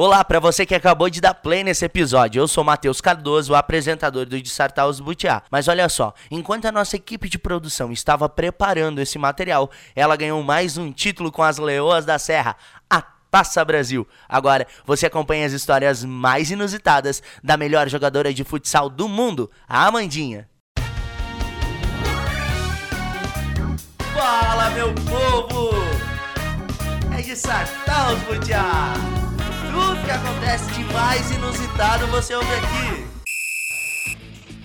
Olá, para você que acabou de dar play nesse episódio, eu sou Matheus Cardoso, o apresentador do Dissartar os Butiá. Mas olha só, enquanto a nossa equipe de produção estava preparando esse material, ela ganhou mais um título com as Leoas da Serra, a Taça Brasil. Agora, você acompanha as histórias mais inusitadas da melhor jogadora de futsal do mundo, a Amandinha. Fala, meu povo! É Dissartar os Butiá! Que acontece de mais inusitado você ouve aqui.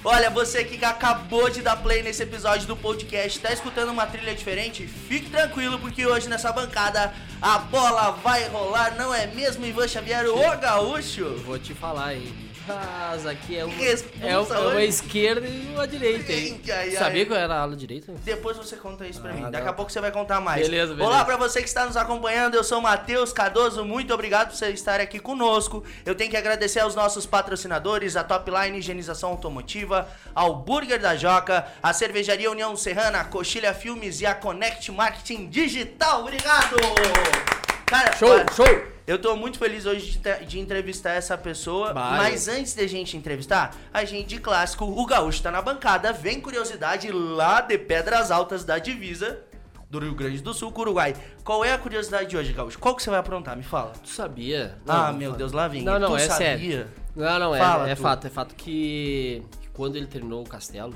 Olha, você que acabou de dar play nesse episódio do podcast, tá escutando uma trilha diferente? Fique tranquilo, porque hoje nessa bancada a bola vai rolar, não é mesmo, Ivan Xavier, o gaúcho? Vou te falar, hein? Mas aqui é uma, é uma, é uma esquerda e uma direita, hein? Ai, ai, ai. Sabia que eu era ala direita? Depois você conta isso pra Ah, mim. não. Daqui a pouco você vai contar mais. Beleza, beleza. Olá pra você que está nos acompanhando. Eu sou o Matheus Cardoso. Muito obrigado por você estar aqui conosco. Eu tenho que agradecer aos nossos patrocinadores, a Topline Higienização Automotiva, ao Burger da Joca, a Cervejaria União Serrana, a Coxilha Filmes e a Connect Marketing Digital. Obrigado! Cara, Show, olha, show! Eu tô muito feliz hoje de, de entrevistar essa pessoa, Vai. mas antes de a gente entrevistar, a gente de clássico, o Gaúcho tá na bancada, vem curiosidade lá de Pedras Altas da divisa do Rio Grande do Sul com o Uruguai. Qual é a curiosidade de hoje, Gaúcho? Qual que você vai aprontar? Me fala. Tu sabia? ah, Não, meu fa- Deus, lá vem. Não, não, tu é sabia? sério. Não, não, é, Fala é tu. fato. É fato que, que quando ele terminou o castelo,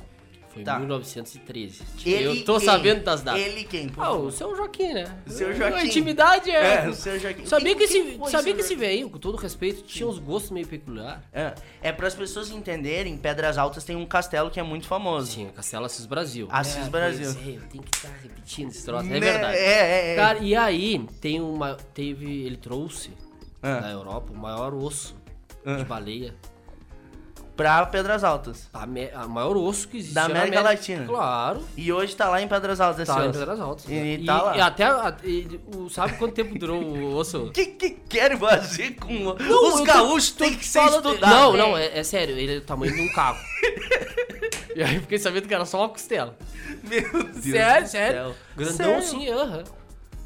foi Tá. em 1913. Ele eu tô quem? sabendo das datas. Ele quem? Ah, o seu Joaquim, né? O seu A Joaquim. intimidade é. É, o seu Joaquim. Sabia Quem- que esse, sabia que esse velho, com todo respeito, tinha uns gostos meio peculiar. É, é para as pessoas entenderem, Pedras Altas tem um castelo que é muito famoso. Sim, Castelo Assis Brasil. Assis Brasil. pois é, eu tenho que estar repetindo esse troço, Né? é verdade. É, é, é. Cara, e aí tem uma. Teve. Ele trouxe Ah. da Europa o maior osso de baleia. Pra Pedras Altas. A, me- a maior osso que existe Da na América Latina. Claro. E hoje tá lá em Pedras Altas esse Tá em osso. Pedras Altas. E, E, tá lá. e até. a- e o- sabe quanto tempo durou o osso? O que, que querem fazer com Não, os gaúchos? Tem que ser falando- estudado. Não, É. não, é, é sério, ele é do tamanho de um carro. e aí eu fiquei sabendo que era só uma costela. Meu Deus sério, do sério. céu. Grandão Sério? sim, aham.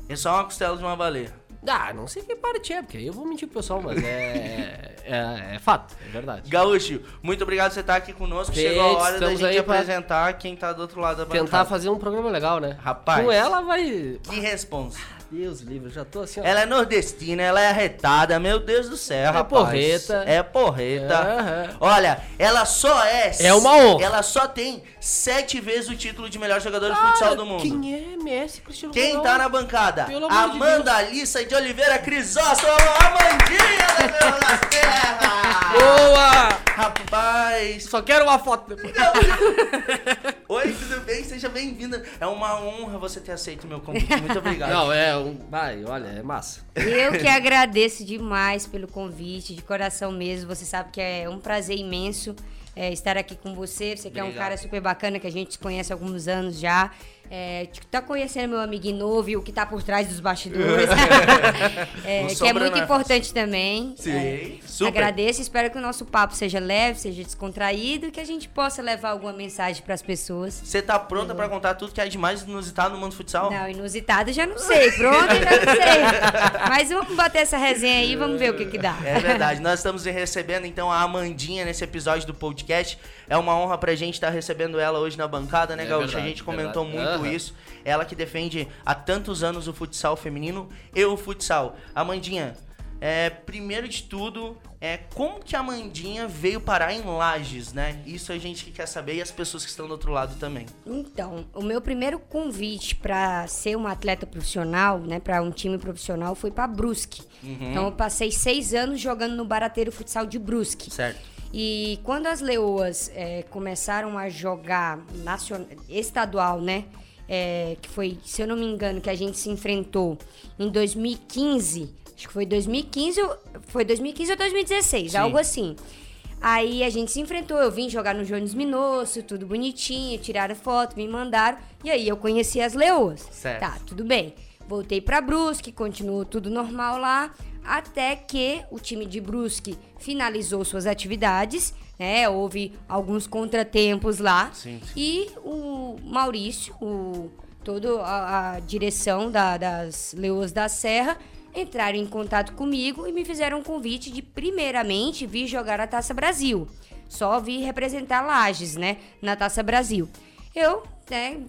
É só uma costela de uma baleia. Ah, não sei que parte é, porque aí eu vou mentir pro pessoal, mas é, é, é fato, é verdade. Gaúcho, muito obrigado por você estar aqui conosco. Gente, Chegou a hora da gente apresentar quem tá do outro lado da bancada. Tentar fazer um programa legal, né? Rapaz. Com ela vai. Que responsa. Deus livre, já tô assim, ó. Ela é nordestina, ela é arretada, meu Deus do céu, É rapaz. porreta. É porreta. Aham. Olha, ela só é... É uma honra. Ela só tem sete vezes o título de melhor jogador de futsal do mundo. Quem é Messi Cristiano Quem Ronaldo? tá na bancada? Pelo amor de Amanda Alissa de Oliveira Crisóstomo, Amandinha da Bela da Terra! Boa! Rapaz! Só quero uma foto depois. Oi, tudo bem? Seja bem-vinda. É uma honra você ter aceito o meu convite. Muito obrigado. Não, é um. Vai, olha, é massa. Eu que agradeço demais pelo convite, de coração mesmo. Você sabe que é um prazer imenso é, estar aqui com você. Você que é um cara super bacana, que a gente se conhece há alguns anos já. É, t- tá conhecendo meu amiguinho novo e o que tá por trás dos bastidores. É, que é muito nada. importante também. Sim, É, super. Agradeço, espero que o nosso papo seja leve, seja descontraído e que a gente possa levar alguma mensagem para as pessoas. Você tá pronta pra contar tudo que é de mais inusitado no mundo futsal? Não, inusitado já não sei. Pronto, já não sei. Mas vamos bater essa resenha aí e vamos ver o que que dá. É verdade. Nós estamos recebendo então a Amandinha nesse episódio do podcast. É uma honra pra gente estar recebendo ela hoje na bancada, né, É Gaúcho? a gente comentou verdade. muito Isso. Ela que defende há tantos anos o futsal feminino e o futsal. Amandinha, é, primeiro de tudo, é como que a Amandinha veio parar em Lages, né? Isso a gente que quer saber e as pessoas que estão do outro lado também. Então, o meu primeiro convite para ser uma atleta profissional, né, para um time profissional, foi para Brusque. Então, eu passei seis anos jogando no Barateiro Futsal de Brusque. Certo. E quando as leoas é, começaram a jogar nacion... estadual, né? É, que foi, se eu não me engano, que a gente se enfrentou em 2015. Acho que foi 2015, ou- foi 2015 ou 2016, Sim. algo assim. Aí a gente se enfrentou, eu vim jogar no Jones Minosso, tudo bonitinho, tiraram foto, me mandaram. E aí eu conheci as leoas. Certo. Tá, tudo bem. Voltei pra Brusque, continuou tudo normal lá, até que o time de Brusque finalizou suas atividades, né? Houve alguns contratempos lá. Sim, sim. E o Maurício, o, toda a, a direção da- das Leoas da Serra, entraram em contato comigo e me fizeram um convite de, primeiramente, vir jogar a Taça Brasil. Só vir representar Lages, né, na Taça Brasil. Eu, né,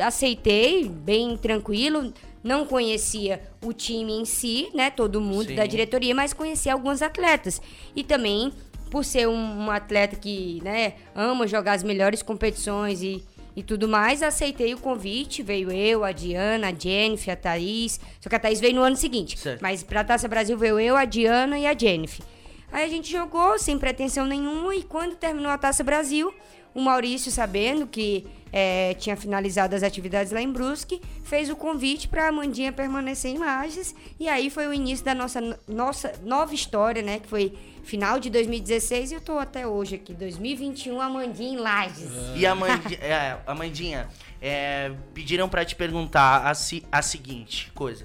aceitei, bem tranquilo, não conhecia o time em si, né, todo mundo Sim. da diretoria, mas conhecia alguns atletas. E também, por ser um, um atleta que, né, ama jogar as melhores competições e, e tudo mais, aceitei o convite, veio eu, a Diana, a Jennifer, a Thaís, só que a Thaís veio no ano seguinte, Certo. mas pra Taça Brasil veio eu, a Diana e a Jennifer. Aí a gente jogou sem pretensão nenhuma e quando terminou a Taça Brasil, o Maurício, sabendo que eh, tinha finalizado as atividades lá em Brusque, fez o convite para a Amandinha permanecer em Lages. E aí foi o início da nossa, nossa nova história, né? Que foi final de 2016 e eu tô até hoje aqui, 2021, Amandinha em Lages. E a Amandinha, é, Amandinha é, pediram pra te perguntar a, si- a seguinte coisa.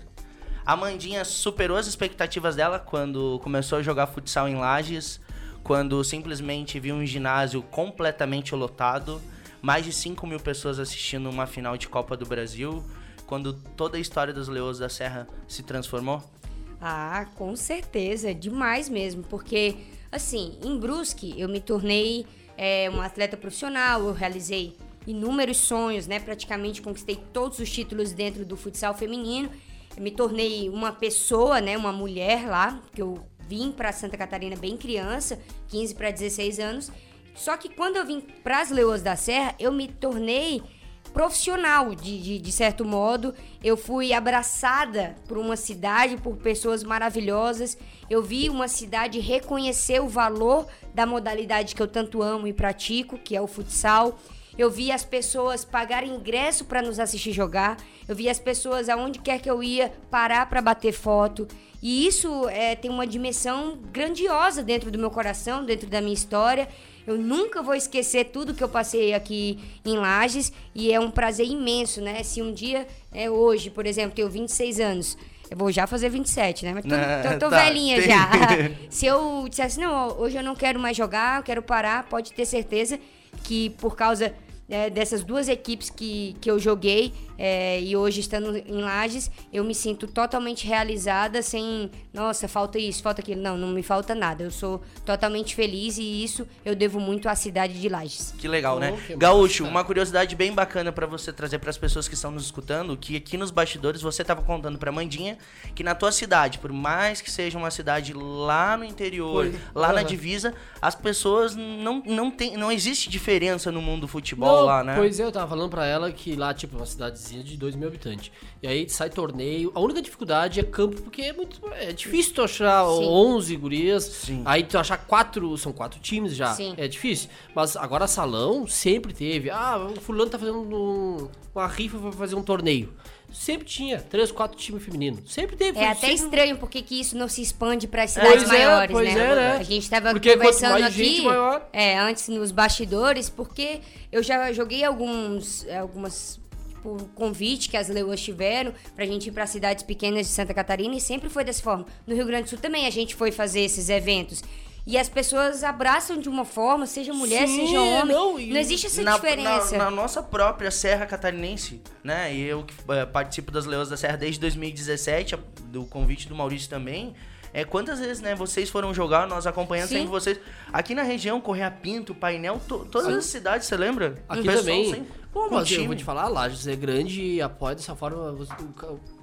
A Amandinha superou as expectativas dela quando começou a jogar futsal em Lages, quando simplesmente viu um ginásio completamente lotado, mais de 5 mil pessoas assistindo uma final de Copa do Brasil, quando toda a história dos Leões da Serra se transformou? Ah, com certeza, demais mesmo, porque assim, em Brusque eu me tornei é, uma atleta profissional, eu realizei inúmeros sonhos, né? Praticamente conquistei todos os títulos dentro do futsal feminino. Eu me tornei uma pessoa, né? Uma mulher lá, que eu vim para Santa Catarina bem criança, 15 para 16 anos. Só que quando eu vim para as Leoas da Serra, eu me tornei profissional, de, de, de certo modo. Eu fui abraçada por uma cidade, por pessoas maravilhosas. Eu vi uma cidade reconhecer o valor da modalidade que eu tanto amo e pratico, que é o futsal. Eu vi as pessoas pagarem ingresso para nos assistir jogar. Eu vi as pessoas, aonde quer que eu ia, parar para bater foto. E isso é, tem uma dimensão grandiosa dentro do meu coração, dentro da minha história. Eu nunca vou esquecer tudo que eu passei aqui em Lages e é um prazer imenso, né? Se um dia, é hoje, por exemplo, tenho 26 anos, eu vou já fazer 27, né? Mas tô, Né, tô- tô tá, velhinha tem- já. Se eu dissesse, não, hoje eu não quero mais jogar, eu quero parar, pode ter certeza que por causa é, dessas duas equipes que, que eu joguei é, e hoje estando em Lages, eu me sinto totalmente realizada sem, nossa, falta isso, falta aquilo. Não, não me falta nada. Eu sou totalmente feliz e isso eu devo muito à cidade de Lages. Que legal, né? Oh, que Gaúcho, massa. uma curiosidade bem bacana pra você trazer pras pessoas que estão nos escutando, que aqui nos bastidores você tava contando pra Mandinha que na tua cidade, por mais que seja uma cidade lá no interior, Foi. lá na Aham. divisa, as pessoas não não tem não existe diferença no mundo do futebol Não, lá, né? Pois é, eu tava falando pra ela que lá, tipo, uma cidadezinha de 2 mil habitantes. E aí sai torneio. A única dificuldade é campo, porque é muito. É difícil tu achar Sim. 11 gurias. Sim. Aí tu achar quatro. São quatro times já. Sim. É difícil. Mas agora salão sempre teve. Ah, o fulano tá fazendo um- uma rifa pra fazer um torneio. Sempre tinha, três, quatro times femininos. Sempre teve. É até sempre... estranho porque que isso não se expande para as cidades Pois é, maiores, pois né? é, né? A gente estava Porque conversando mais aqui gente, maior. é, antes nos bastidores, porque eu já joguei alguns algumas tipo, convite que as leoas tiveram pra gente ir para cidades pequenas de Santa Catarina e sempre foi dessa forma. No Rio Grande do Sul também a gente foi fazer esses eventos. E as pessoas abraçam de uma forma, seja mulher, Sim, seja homem. não, Não, existe essa na, diferença. na- na nossa própria Serra Catarinense, né? Eu que eh, participo das Leões da Serra desde 2017, a- do convite do Maurício também. É, quantas vezes, né, vocês foram jogar, nós acompanhando Sim. sempre vocês. Aqui na região, Correia Pinto, Painel, to- todas as cidades, você lembra? Aqui O pessoal também. Pô, mas eu vou te falar, Lages é grande e apoia dessa forma. você-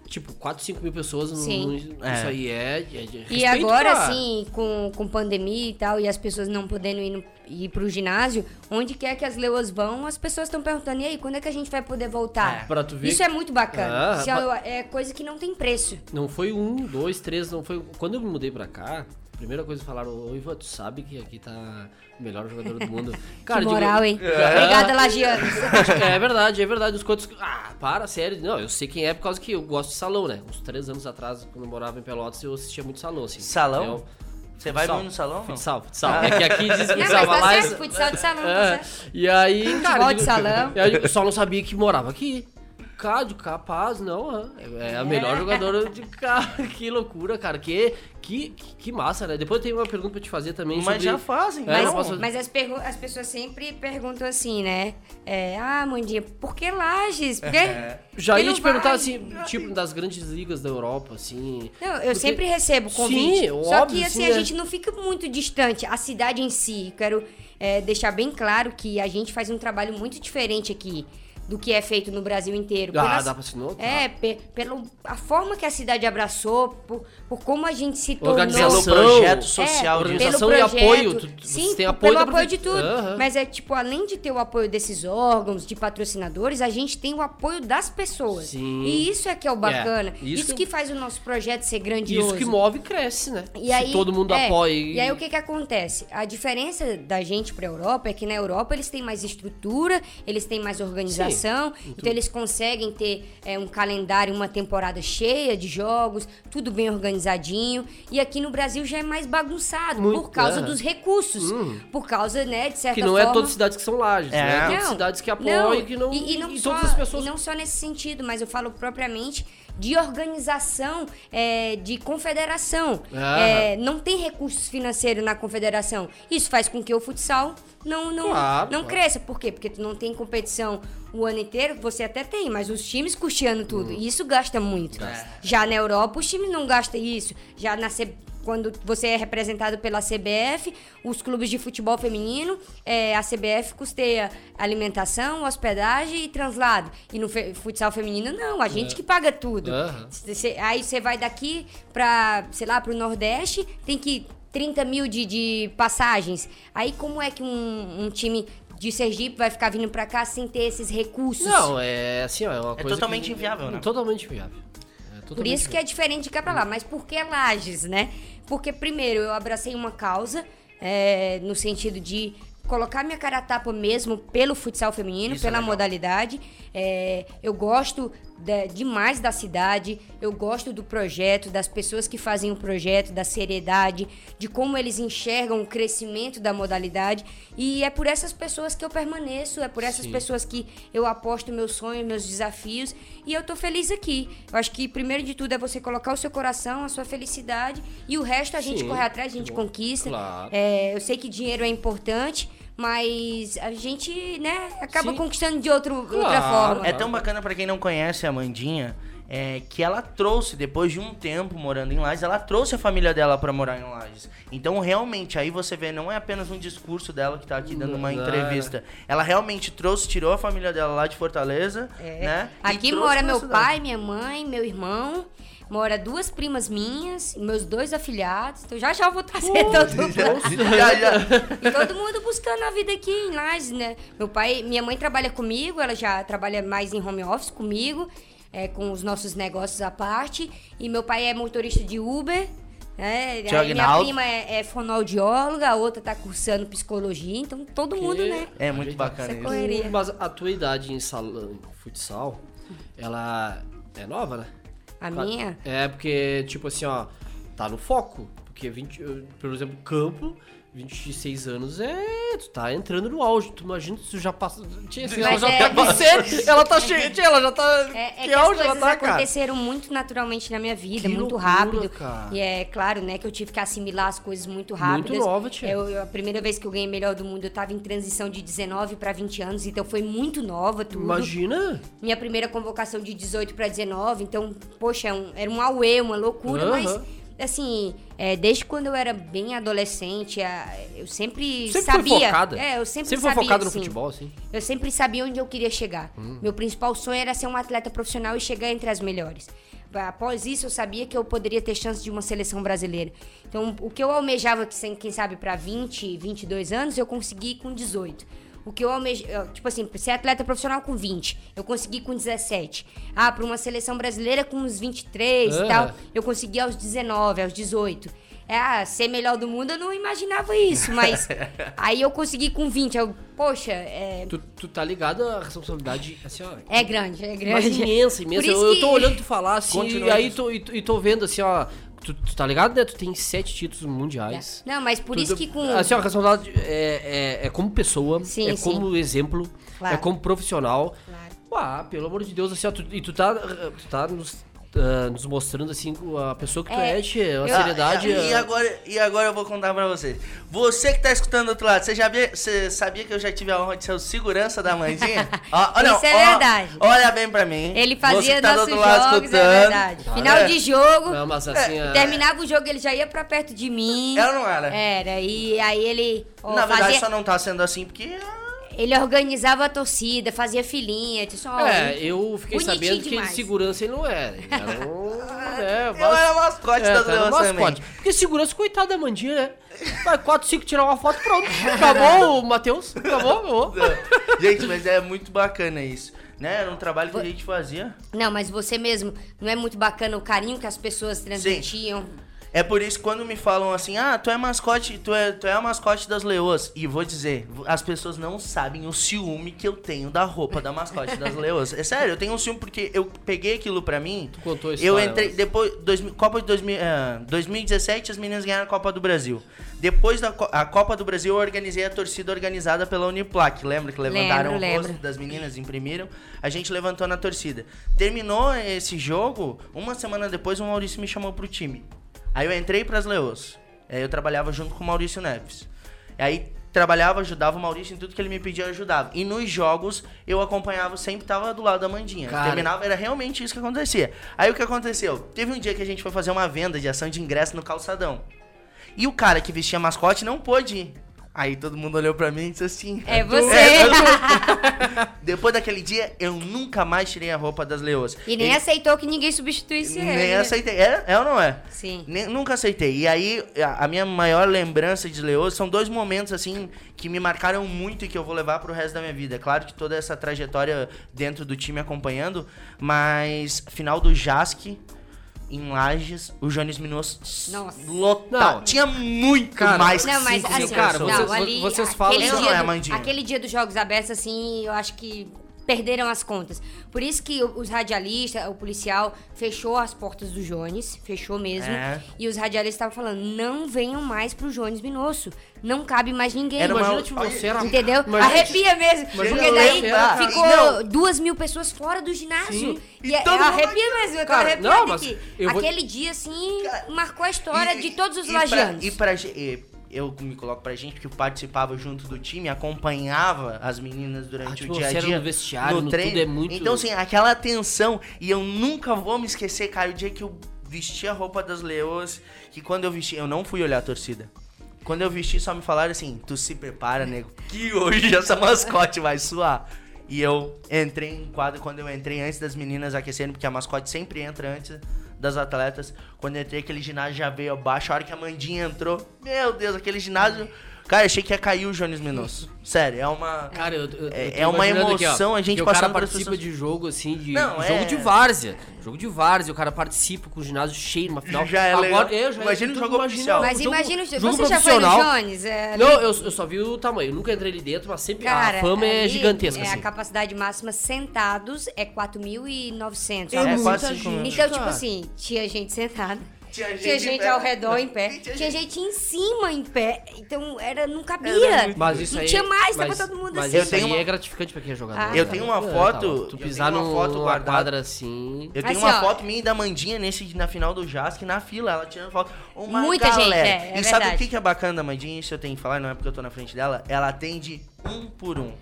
Tipo, 4, 5 mil pessoas. no- Sim. no- É. Isso aí é. é de E agora, pra- assim, com, com pandemia e tal, e as pessoas não podendo ir, no, ir pro ginásio, onde quer que as leoas vão, as pessoas estão perguntando, e aí, quando é que a gente vai poder voltar? Pra tu ver. Isso é muito bacana. Ah, Isso é, é coisa que não tem preço. Não foi um, dois, três, não foi. Quando eu me mudei pra cá, a primeira coisa que falaram, ô Ivan, tu sabe que aqui tá o melhor jogador do mundo. Cara, que eu digo, moral, hein? É. Obrigada, Lagianos. É verdade, é verdade. Os quantos. Ah, para, sério. Não, eu sei quem é por causa que eu gosto de salão, né? Uns três anos atrás, quando eu morava em Pelotas, eu assistia muito salão, assim. Salão? Eu- Você vai Futsal. muito no salão? Futsal, futsal. É que aqui diz Não, futsal, mas tá lá. certo, futsal de salão, tá É, certo. e aí, cara, Futebol de salão. eu só não sabia que morava aqui. Cá, de capaz, não, é, é a melhor jogadora de cá. que loucura, cara. Que, que, que massa, né? Depois eu tenho uma pergunta pra te fazer também Mas sobre... já fazem, É, Mas, não posso- mas as, pergu- as pessoas sempre perguntam assim, né? É, ah, Mandinha, por que Lages? Por que, Já ia te perguntar, vai?" assim, tipo, das grandes ligas da Europa, assim... Não, eu Porque- sempre recebo convite. Sim, Só óbvio, que assim, sim, a é. gente não fica muito distante. A cidade em si, quero é, deixar bem claro que a gente faz um trabalho muito diferente aqui do que é feito no Brasil inteiro. Ah, Pelas- dá pra se notar. É, pe- pelo, a forma que a cidade abraçou, por, por como a gente se tornou... Organização, Pelo projeto social é, organização pelo e apoio, tu- tu- sim, tem apoio pelo da apoio de tudo. Aham. Mas é tipo, além de ter o apoio desses órgãos, de patrocinadores, a gente tem o apoio das pessoas. Sim. E isso é que é o bacana. isso isso que- faz o nosso projeto ser grandioso. Isso que move e cresce, né? E se aí, todo mundo é, apoia. E aí o que que acontece? A diferença da gente pra Europa é que na Europa eles têm mais estrutura, eles têm mais organização, então eles conseguem ter é, um calendário, uma temporada cheia de jogos, tudo bem organizadinho. E aqui no Brasil já é mais bagunçado Muito, por causa é. dos recursos, por causa, né, de certa Que não forma. é todas as cidades que são lajes, É. né? Não, cidades que apoiam e que não. e, e não e só, todas as pessoas. e não só nesse sentido, mas eu falo propriamente de organização é, de confederação. Ah. É, não tem recursos financeiros na confederação. Isso faz com que o futsal não, não, Claro, não claro. cresça. Por quê? Porque tu não tem competição o ano inteiro, você até tem, mas os times custeando tudo. Hum. E isso gasta muito. Já na Europa, os times não gastam isso. Já na C- quando você é representado pela CBF, os clubes de futebol feminino, é, a CBF custeia alimentação, hospedagem e translado. E no fe- futsal feminino, não, a gente que paga tudo. Aham. Cê- aí você vai daqui pra, sei lá, pro Nordeste, tem que 30 mil de, de passagens. Aí como é que um, um time de Sergipe vai ficar vindo pra cá sem ter esses recursos? Não, é assim, ó, é uma É coisa. totalmente que- inviável, né? Totalmente inviável. É Por isso que é diferente de cá pra lá. Mas por que Lages, né? Porque, primeiro, eu abracei uma causa é, no sentido de colocar minha cara a tapa mesmo pelo futsal feminino, Isso é pela legal. modalidade. É, eu gosto de- demais da cidade, eu gosto do projeto, das pessoas que fazem o projeto, da seriedade, de como eles enxergam o crescimento da modalidade. E é por essas pessoas que eu permaneço, é por essas Sim. pessoas que eu aposto meus sonhos, meus desafios. E eu tô feliz aqui. Eu acho que primeiro de tudo é você colocar o seu coração, a sua felicidade, e o resto a gente Sim, corre atrás, a gente bom. conquista. Claro. É, eu sei que dinheiro é importante, mas a gente, né, acaba Sim. conquistando de outro, outra Claro. forma. É tão bacana pra quem não conhece a Mandinha, é, que ela trouxe, depois de um tempo morando em Lages, ela trouxe a família dela pra morar em Lages. Então, realmente, aí você vê, não é apenas um discurso dela que tá aqui dando uma entrevista. Ela realmente trouxe, tirou a família dela lá de Fortaleza, né? e Aqui mora meu cidade. pai, minha mãe, meu irmão. Mora duas primas minhas, meus dois afilhados. Então já já eu vou trazer todo mundo. Já, já. E todo mundo buscando a vida aqui em Lages, né? Meu pai, minha mãe trabalha comigo, ela já trabalha mais em home office comigo, é, com os nossos negócios à parte. E meu pai é motorista de Uber. É, minha Aguinaldo. prima é, é fonoaudióloga, a outra tá cursando psicologia, então todo mundo, Que- né? É muito bacana isso. Mas a tua idade em salão, futsal, ela é nova, né? A minha. É porque, tipo assim, ó, tá no foco. Porque, 20, eh, por exemplo, campo, 26 anos é. Tu tá entrando no auge. Tu imagina se tu já passa. Tia, assim, ela já é- tá com sete, ela tá cheia. Tia, ela já tá. É, é que que as auge ela tá, cara? aconteceram muito naturalmente na minha vida, Que muito loucura, rápido. cara. E é claro, né, que eu tive que assimilar as coisas muito rápidas. nova, tia. Eu, a primeira vez que eu ganhei melhor do mundo, eu tava em transição de 19 para 20 anos, então foi muito nova tudo. Imagina. Minha primeira convocação de 18 para 19, então, poxa, é um- era um auê, uma loucura, mas assim, é, desde quando eu era bem adolescente, eu sempre, Sempre foi sabia. focada. É, eu sempre, Sempre foi sabia, focada no assim, futebol, assim. eu sempre sabia onde eu queria chegar. Hum. Meu principal sonho era ser um atleta profissional e chegar entre as melhores. Após isso, eu sabia que eu poderia ter chance de uma seleção brasileira. Então, o que eu almejava, quem sabe, para 20, 22 anos, eu consegui com 18. O que eu almejava, tipo assim, ser atleta profissional com 20, eu consegui com 17. Ah, para uma seleção brasileira com uns 23 e Aham. tal, eu consegui aos 19, aos 18. É, ah, ser melhor do mundo eu não imaginava isso, mas aí eu consegui com 20. Eu, poxa, é, Tu, tu tá ligado à responsabilidade, assim, ó. é grande, é Mas grande. imensa, imensa. Por isso Eu, eu tô que- olhando tu falar assim, Continua e aí e, tô- e tô vendo assim, ó. Tu, tu tá ligado, né? Tu tem sete títulos mundiais. Não, mas por Tu- isso que com. Assim, ó, a responsabilidade é, é, é como pessoa, Sim, é sim. como exemplo, Claro. é como profissional. Claro. Ah, pelo amor de Deus, assim, ó, tu, e tu tá, tu tá nos, ah, nos mostrando, assim, a pessoa que tu É, é, a eu- seriedade. Ah, e, ah, agora, e agora eu vou contar pra vocês. Você que tá escutando do outro lado, você já via- você sabia que eu já tive a honra de ser o segurança da Mandinha? Ó, ó, não, Isso é ó, verdade. Olha bem pra mim. Ele fazia tá do nossos outro lado jogos, é verdade. Final É. de jogo, Não, mas assim, ah, terminava o jogo, ele já ia pra perto de mim. Ela não era? Era, e aí ele ó, Na verdade, fazia- só não tá sendo assim porque. Ele organizava a torcida, fazia filinha, disse, ó, É, eu fiquei sabendo que demais. de segurança ele não era. Ele era um. é, Eu era mascote é, das tu era leões também. mascote. Porque segurança, coitado da Mandinha, né? Vai 4, 5 tirar uma foto, pronto. Acabou o Matheus. Acabou, acabou. Gente, mas é muito bacana isso. Né? Era um trabalho que a gente fazia. Não, mas você mesmo, não é muito bacana o carinho que as pessoas transmitiam? É por isso que quando me falam assim, ah, tu é mascote, tu é, tu é a mascote das leoas. E vou dizer, as pessoas não sabem o ciúme que eu tenho da roupa da mascote das leoas. É sério, eu tenho um ciúme porque eu peguei aquilo pra mim. Tu contou a Eu entrei, mas- depois, 2000, Copa de 2000, ah, 2017, as meninas ganharam a Copa do Brasil. Depois da a Copa do Brasil, eu organizei a torcida organizada pela Uniplac. Lembra que levantaram Lembro, o rosto lembro. das meninas, imprimiram? A gente levantou na torcida. Terminou esse jogo, uma semana depois o Maurício me chamou pro time. Aí eu entrei pras Leões. Aí eu trabalhava junto com o Maurício Neves. Aí trabalhava, ajudava o Maurício em tudo que ele me pedia, eu ajudava. E nos jogos eu acompanhava, sempre tava do lado da Mandinha. Cara. Terminava, era realmente isso que acontecia. Aí o que aconteceu? Teve um dia que a gente foi fazer uma venda de ação de ingresso no calçadão. E o cara que vestia mascote não pôde ir. Aí todo mundo olhou pra mim e disse assim: É tu." você. É. Depois daquele dia, eu nunca mais tirei a roupa das leoas. E nem Ele- aceitou que ninguém substituísse ele. Nem né? aceitei. É, é ou não é? Sim. Nem- nunca aceitei. E aí, a, a minha maior lembrança de Leoso são dois momentos, assim, que me marcaram muito e que eu vou levar pro resto da minha vida. É claro que toda essa trajetória dentro do time acompanhando, mas final do Jasque, em Lages, o Jones Minosso Nossa. lotado. Não. Tinha muito Cara, mais que Não, mas cinco mil assim, cara, pessoas. não, vocês- ali, vocês falam aquele, dia não é, do- aquele dia dos Jogos Abertos, assim, eu acho que perderam as contas. Por isso que os radialistas, o policial, fechou as portas do Jones, fechou mesmo. É. E os radialistas estavam falando, não venham mais pro Jones Minosso. Não cabe mais ninguém. Era uma- Imagina, tipo, você era... Entendeu? Imagina- Arrepia mesmo. Imagina porque daí ficou Não. duas mil pessoas fora do ginásio. Sim. E, E é- todo mundo- arrepia mesmo. Eu tô mas aqui. vou- Aquele dia, assim, Cara, marcou a história E- de todos os e pra-. E pra, e eu me coloco pra gente que participava junto do time, acompanhava as meninas durante A o dia a dia. no vestiário, no tudo é muito- Então, assim, aquela tensão. E eu nunca vou me esquecer, cara, o dia que eu vesti a roupa das leoas, que quando eu vesti, eu não fui olhar a torcida. Quando eu vesti, só me falaram assim: tu se prepara, nego, que hoje essa mascote vai suar. E eu entrei em quadro quando eu entrei antes das meninas aquecendo, porque a mascote sempre entra antes das atletas. Quando eu entrei, aquele ginásio já veio abaixo. A hora que a Mandinha entrou, meu Deus, aquele ginásio. Cara, eu achei que ia cair o Jones Minosso. Sério, é uma. Cara, eu, eu, É- eu é uma imaginando aqui, ó, emoção a gente que o cara passando pras participa pessoas. de jogo assim, de Não, jogo é- de várzea. Jogo de várzea, o cara participa com o ginásio cheio numa final. Já é legal. eu já Imagina o jogo oficial. Mas jogo- imagina, o- jogo você já foi no profissional. Jones? É, Não, eu, eu só vi o tamanho. Eu nunca entrei ali dentro, mas sempre Cara, a fama é gigantesca, é, assim. A capacidade máxima sentados é 4.900. É algo muita assim. Então, tipo assim, tinha gente sentada. Tinha gente Tinha gente ao redor em pé. Tinha Tinha gente em cima em pé. Então, era, não cabia. Era Mas isso não aí, tinha mais, tava mas, todo mundo mas assim. Eu isso uma- é gratificante pra quem é jogador. Ah. Eu tenho uma É, foto- tá, tu pisar tenho uma num- foto numa guardada. quadra assim... Eu tenho Assim, uma ó. foto minha e da Mandinha nesse, na final do Jasque, na fila, ela tirando foto. Uma Muita gente, galera. é, é e sabe verdade. o que é bacana da Mandinha? Isso eu tenho que falar, não é porque eu tô na frente dela. Ela atende um por um.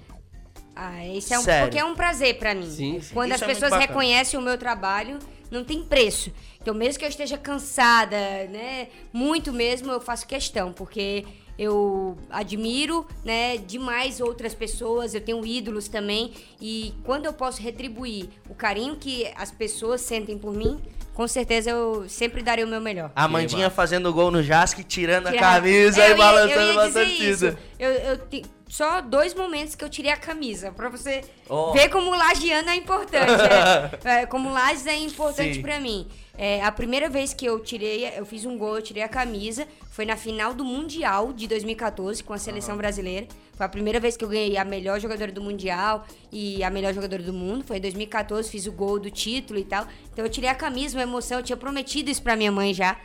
Ah, isso é um, Sério. porque é um prazer pra mim. Sim, sim. Quando Isso as é pessoas reconhecem o meu trabalho, não tem preço. Então, mesmo que eu esteja cansada, né, muito mesmo, eu faço questão, porque eu admiro, né, demais outras pessoas, eu tenho ídolos também, e quando eu posso retribuir o carinho que as pessoas sentem por mim, com certeza eu sempre darei o meu melhor. A Mandinha fazendo gol no Jasque, tirando a camisa É, eu e ia- balançando uma dizer torcida. isso. Eu, eu só dois momentos que eu tirei a camisa, pra você Oh. ver como o lagiano é importante. é. É, como o Lages é importante pra mim. É, a primeira vez que eu tirei, eu fiz um gol, eu tirei a camisa, foi na final do Mundial de 2014 com a seleção brasileira. Foi a primeira vez que eu ganhei a melhor jogadora do Mundial e a melhor jogadora do mundo. Foi em 2014, fiz o gol do título e tal. Então eu tirei a camisa, uma emoção, eu tinha prometido isso pra minha mãe já.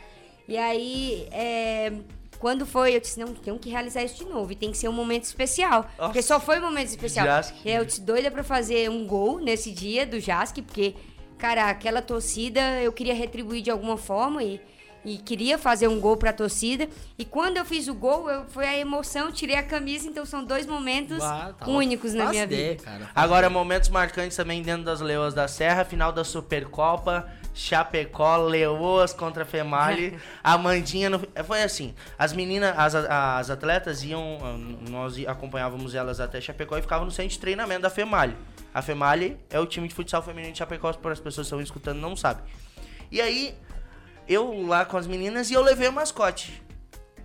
E aí, é, quando foi, eu disse, não, tenho que realizar isso de novo. E tem que ser um momento especial. Nossa. Porque só foi um momento especial. Jask. E eu disse, doida pra fazer um gol nesse dia do Jask, porque, cara, aquela torcida eu queria retribuir de alguma forma e, e queria fazer um gol pra torcida. E quando eu fiz o gol, eu, foi a emoção, tirei a camisa, então são dois momentos Ah, tá únicos na minha ideia, vida. Cara. Agora, momentos marcantes também dentro das Leoas da Serra, final da Supercopa, Chapecó, Leoas contra Female. A Mandinha no- foi assim, as meninas, as, as atletas iam, ah, nós acompanhávamos elas até Chapecó e ficavam no centro de treinamento da Female. A Female é o time de futsal feminino de Chapecó, para as pessoas que estão escutando não sabem. E aí, eu lá com as meninas e eu levei o mascote.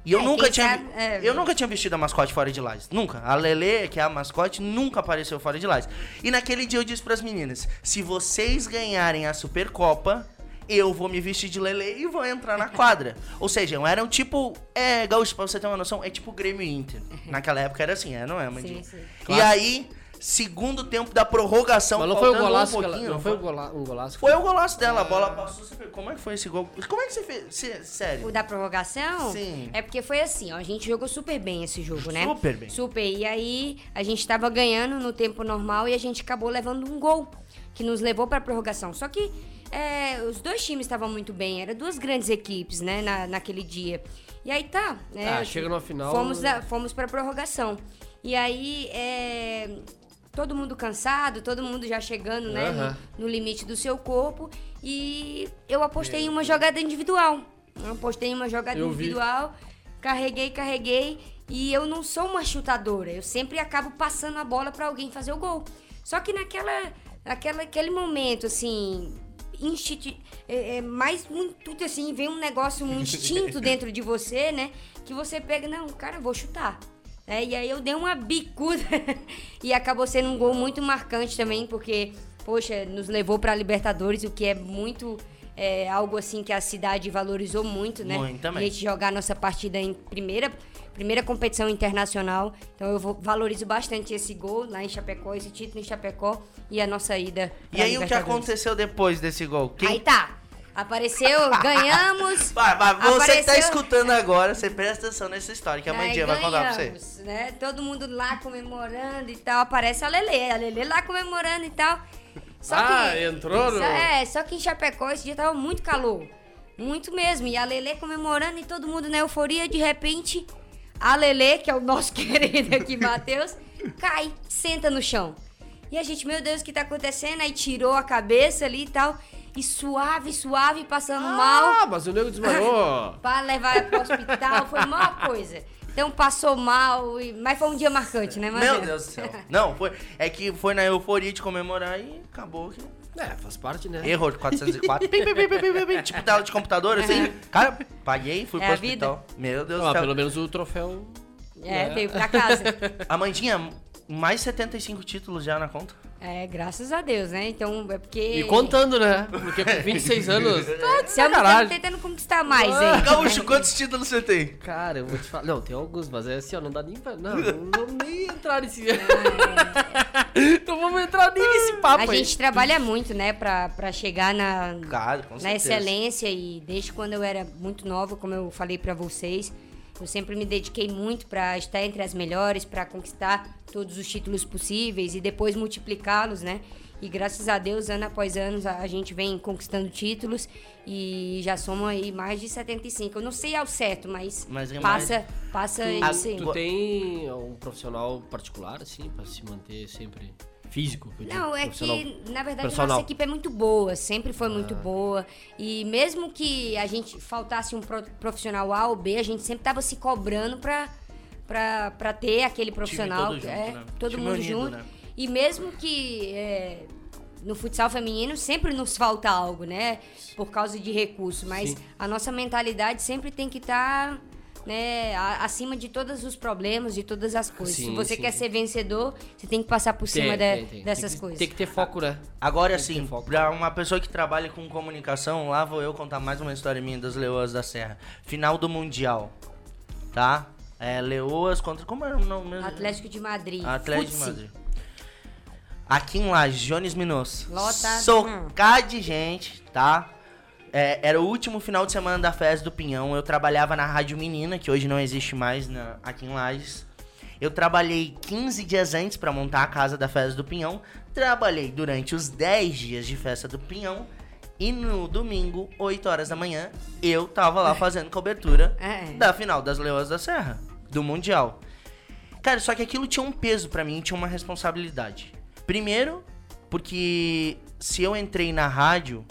E eu É, nunca tinha. sabe- é. Eu nunca tinha vestido a mascote fora de Lages. Nunca. A Lele, que é a mascote, nunca apareceu fora de Lages. E naquele dia eu disse pras meninas: se vocês ganharem a Supercopa, eu vou me vestir de Lele e vou entrar na quadra. Ou seja, era um tipo. É, Gaúcho, pra você ter uma noção, é tipo Grêmio Inter. Naquela época era assim, é, não é, Mandinha? Sim, sim. E Claro. aí, segundo tempo da prorrogação, Mas não foi o um golaço que ela, pouquinho, Não foi o gola- um golaço. foi o golaço dela, a bola passou. você Como é que foi esse gol? Como é que você fez? Cê- sério? O da prorrogação? Sim. É porque foi assim, ó. A gente jogou super bem esse jogo, né? Super bem. Super. E aí, a gente tava ganhando no tempo normal e a gente acabou levando um gol, que nos levou pra prorrogação. Só que é, os dois times estavam muito bem, eram duas grandes equipes, né, na, naquele dia. E aí tá, né? Ah, chega no final- Fomos, da, fomos pra prorrogação. E aí, é, todo mundo cansado, todo mundo já chegando, né, Aham. no, no limite do seu corpo. E eu apostei em uma jogada individual. Eu apostei em uma jogada Eu vi. individual, carreguei, carreguei. E eu não sou uma chutadora. Eu sempre acabo passando a bola pra alguém fazer o gol. Só que naquela, naquela aquele momento, assim, instinti, é, é mais muito assim, vem um negócio, um instinto dentro de você, né? Que você pega, não, cara, vou chutar. É, e aí eu dei uma bicuda e acabou sendo um gol muito marcante também, porque, poxa, nos levou pra Libertadores, o que é muito. É algo assim que a cidade valorizou muito, né? Muito também. A gente jogar nossa partida em primeira, primeira competição internacional. Então eu vou- valorizo bastante esse gol lá em Chapecó, esse título em Chapecó e a nossa ida. E aí o que aconteceu depois desse gol? Quem... Aí tá. Apareceu, ganhamos. Vai, vai, você que tá Apareceu- escutando agora, você presta atenção nessa história que a Mandinha vai contar pra você. Né? Todo mundo lá comemorando e tal. Aparece a Lele, a Lele lá comemorando e tal. Só Ah, que, entrou no- É, só que em Chapecó esse dia tava muito calor. Muito mesmo. E a Lele comemorando e todo mundo na euforia. De repente, a Lele, que é o nosso querido aqui, Matheus, cai, senta no chão. E a gente, meu Deus, o que tá acontecendo? Aí tirou a cabeça ali e tal. E suave, suave, passando mal Ah, mas o nego desmaiou. pra levar pro hospital, foi a maior coisa. Então passou mal, e- mas foi um dia marcante, né, Meu Matheus? Deus do céu. Não, foi. É que foi na euforia de comemorar e acabou que. é, faz parte, né? Erro de 404. Pim, pim, pim, pim, pim, pim, pim. tipo tela de computador, assim. Cara, paguei, fui É pro a vida. hospital. Meu Deus Ah, do céu. pelo menos o troféu. É, né? veio pra casa. Amandinha, mais 75 títulos já na conta. É, graças a Deus, né? Então é porque. E contando, né? Porque com 26 anos. Tá de Se eu não tô sacanagem. tentando conquistar mais, Ah. hein? Gaúcho, quantos títulos você tem? Cara, eu vou te falar. Não, tem alguns, mas é assim, ó, não dá nem pra. Não, não vamos nem entrar nesse. não vamos entrar nem nesse papo A aí. gente trabalha muito, né, pra, pra chegar na, Cara, com na certeza. excelência e desde quando eu era muito nova, como eu falei pra vocês, eu sempre me dediquei muito pra estar entre as melhores, pra conquistar todos os títulos possíveis e depois multiplicá-los, né? E graças a Deus, ano após ano, a gente vem conquistando títulos e já somos aí mais de 75. Eu não sei ao certo, mas, Mas é passa, passa Ah, isso aí. Tu tem um profissional particular, assim, pra se manter sempre físico? Não, é que, na verdade, a personal. nossa equipe é muito boa, sempre foi Ah. muito boa. E mesmo que a gente faltasse um pro- profissional A ou B, a gente sempre tava se cobrando pra, pra, pra ter aquele profissional. todo junto, é, né? todo Time mundo unido, junto. né? E mesmo que é, no futsal feminino sempre nos falta algo, né? Por causa de recurso. Mas Sim. a nossa mentalidade sempre tem que estar. Né, acima de todos os problemas, de todas as coisas. Sim, Se você sim, quer ser vencedor, você tem que passar por Tem, cima de- tem, tem. dessas Tem que- coisas. Tem que ter foco, né? Agora Tem que sim, ter foco. pra uma pessoa que trabalha com comunicação, lá vou eu contar mais uma história minha das Leoas da Serra. Final do Mundial, tá? É, Leoas contra... Como era o nome mesmo? Atlético de Madrid. Atlético de Futsi. Madrid. Aqui em Lages, Jones Minos. Lotado. Socar de gente, tá? É, era o último final de semana da festa do Pinhão. Eu trabalhava na Rádio Menina, que hoje não existe mais na, aqui em Lages. Eu trabalhei 15 dias antes para montar a casa da festa do Pinhão. Trabalhei durante os 10 dias de festa do Pinhão. E no domingo, 8 horas da manhã, eu tava lá fazendo cobertura É. da final das Leões da Serra, do Mundial. Cara, só que aquilo tinha um peso pra mim, tinha uma responsabilidade. Primeiro, porque se eu entrei na rádio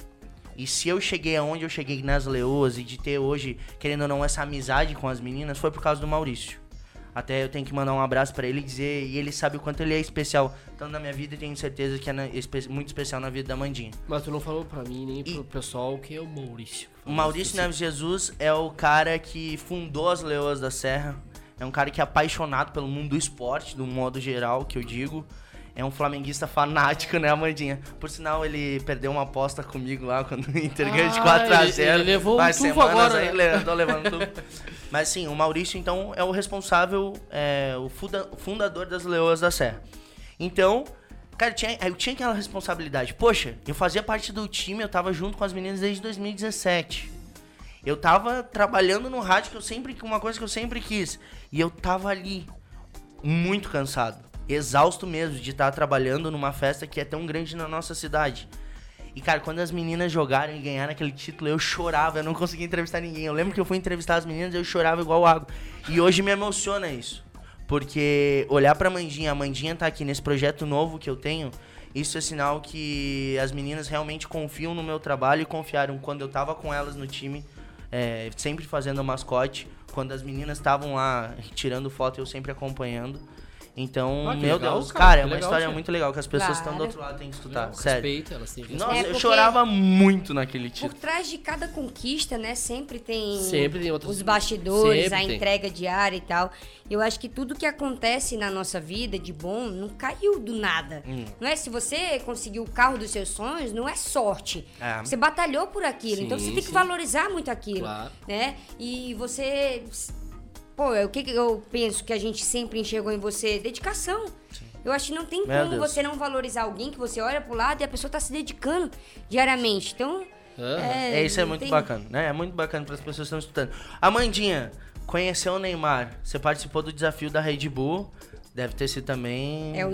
e se eu cheguei aonde eu cheguei nas Leoas e de ter hoje, querendo ou não, essa amizade com as meninas, foi por causa do Maurício. Até eu tenho que mandar um abraço pra ele e dizer, e ele sabe o quanto ele é especial, tanto na minha vida e tenho certeza que é na- espe- muito especial na vida da Mandinha. Mas tu não falou pra mim nem pro pessoal que é o Maurício. O Maurício Neves Jesus é o cara que fundou as Leoas da Serra. É um cara que é apaixonado pelo mundo do esporte, do modo geral, que eu digo. É um flamenguista fanático, né, Amandinha? Por sinal, ele perdeu uma aposta comigo lá quando o Inter ganhou de Ah, 4x0. ele- ele levou um tufo agora, aí, né? andou levando tudo. Mas sim, o Maurício, então, é o responsável, é, o funda- fundador das Leoas da Serra. Então, cara, tinha, eu tinha aquela responsabilidade. Poxa, eu fazia parte do time, eu tava junto com as meninas desde 2017. Eu tava trabalhando no rádio, que eu sempre, uma coisa que eu sempre quis. E eu tava ali, muito cansado. Exausto mesmo de estar trabalhando numa festa que é tão grande na nossa cidade. E, cara, quando as meninas jogaram e ganharam aquele título, eu chorava, eu não conseguia entrevistar ninguém. Eu lembro que eu fui entrevistar as meninas eu chorava igual água. E hoje me emociona isso. Porque olhar pra Mandinha, a Mandinha tá aqui nesse projeto novo que eu tenho, isso é sinal que as meninas realmente confiam no meu trabalho e confiaram quando eu tava com elas no time, é, sempre fazendo a mascote. Quando as meninas estavam lá tirando foto, eu sempre acompanhando. Então, Ah, meu legal, Deus, cara, cara, é uma legal, história tia. muito legal que as pessoas que estão do Claro. outro lado têm que escutar. Não, sério. Respeito, elas têm que Nossa, É eu chorava muito naquele Por título. trás de cada conquista, né, sempre tem, Sempre tem outras- os bastidores, sempre a tem. entrega diária e tal. Eu acho que tudo que acontece na nossa vida de bom não caiu do nada. Hum. Não é se você conseguiu o carro dos seus sonhos, não é sorte. É. Você batalhou por aquilo, então Sim, você tem que valorizar muito aquilo, Claro. né? E você Pô, o que que eu penso que a gente sempre enxergou em você? Dedicação. Eu acho que não tem Meu como Deus. você não valorizar alguém que você olha pro lado e a pessoa tá se dedicando diariamente. Então, Aham. É, isso é muito tem- bacana, né? É muito bacana para as pessoas que estão escutando. Amandinha, conheceu o Neymar? Você participou do desafio da Red Bull? Deve ter sido também. É o